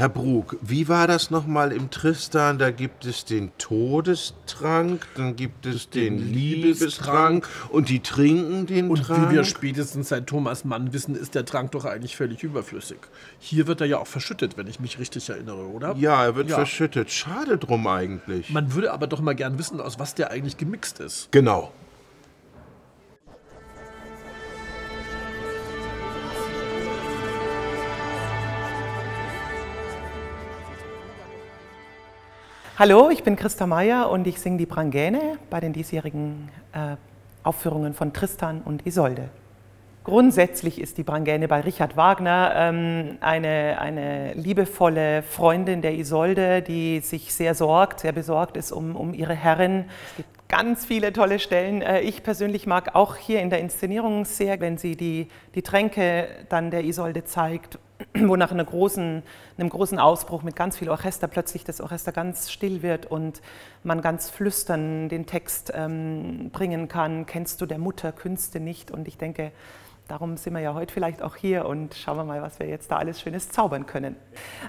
Herr Brug, wie war das nochmal im Tristan? Da gibt es den Todestrank, dann gibt es den, den Liebestrank und die trinken den und Trank. Und wie wir spätestens seit Thomas Mann wissen, ist der Trank doch eigentlich völlig überflüssig. Hier wird er ja auch verschüttet, wenn ich mich richtig erinnere, oder? Ja, er wird ja. verschüttet. Schade drum eigentlich. Man würde aber doch mal gern wissen, aus was der eigentlich gemixt ist. Genau. Hallo, ich bin Christa Meyer und ich singe die Brangäne bei den diesjährigen äh, Aufführungen von Tristan und Isolde. Grundsätzlich ist die Brangäne bei Richard Wagner ähm, eine, eine liebevolle Freundin der Isolde, die sich sehr sorgt, sehr besorgt ist um, um ihre Herrin. Es gibt ganz viele tolle Stellen. Äh, ich persönlich mag auch hier in der Inszenierung sehr, wenn sie die, die Tränke dann der Isolde zeigt wo nach einer großen, einem großen Ausbruch mit ganz viel Orchester plötzlich das Orchester ganz still wird und man ganz flüstern den Text ähm, bringen kann, kennst du der Mutter Künste nicht? Und ich denke, darum sind wir ja heute vielleicht auch hier und schauen wir mal, was wir jetzt da alles Schönes zaubern können.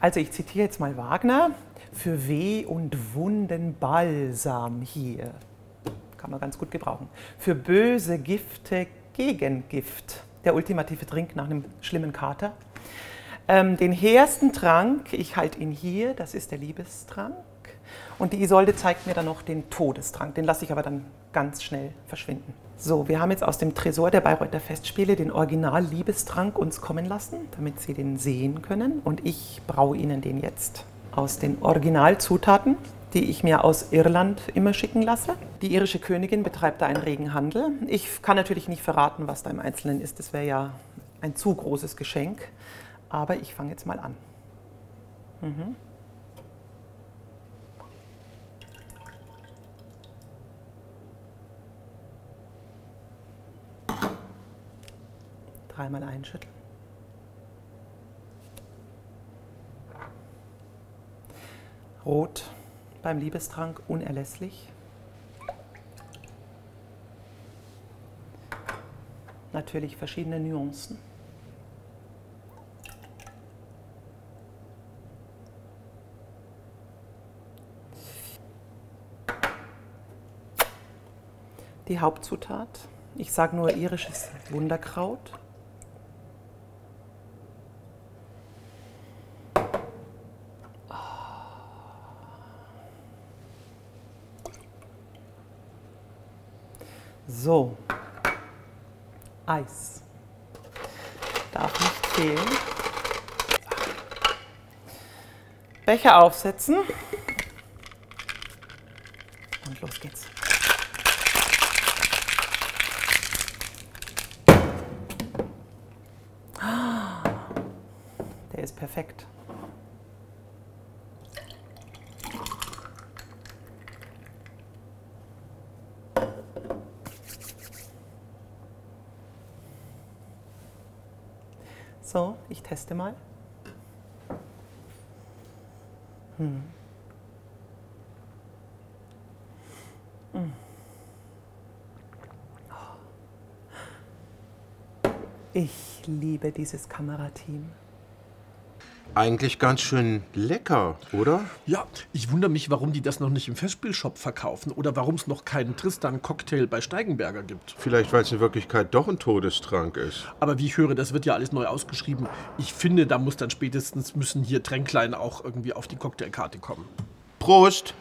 Also ich zitiere jetzt mal Wagner, für Weh und Wunden Balsam hier. Kann man ganz gut gebrauchen. Für böse Gifte Gegengift. Der ultimative Trink nach einem schlimmen Kater. Ähm, den hehrsten Trank, ich halte ihn hier, das ist der Liebestrank. Und die Isolde zeigt mir dann noch den Todestrank. Den lasse ich aber dann ganz schnell verschwinden. So, wir haben jetzt aus dem Tresor der Bayreuther Festspiele den Original-Liebestrank uns kommen lassen, damit Sie den sehen können. Und ich braue Ihnen den jetzt aus den Originalzutaten, die ich mir aus Irland immer schicken lasse. Die irische Königin betreibt da einen regen Handel. Ich kann natürlich nicht verraten, was da im Einzelnen ist. Das wäre ja ein zu großes Geschenk. Aber ich fange jetzt mal an. Mhm. Dreimal einschütteln. Rot beim Liebestrank unerlässlich. Natürlich verschiedene Nuancen. Die Hauptzutat. Ich sage nur irisches Wunderkraut. So, Eis. Darf nicht fehlen. Becher aufsetzen. Und los geht's. Ist perfekt. So, ich teste mal. Hm. Ich liebe dieses Kamerateam. Eigentlich ganz schön lecker, oder? Ja, ich wundere mich, warum die das noch nicht im Festspielshop verkaufen oder warum es noch keinen Tristan-Cocktail bei Steigenberger gibt. Vielleicht, weil es in Wirklichkeit doch ein Todestrank ist. Aber wie ich höre, das wird ja alles neu ausgeschrieben. Ich finde, da muss dann spätestens müssen hier Tränklein auch irgendwie auf die Cocktailkarte kommen. Prost!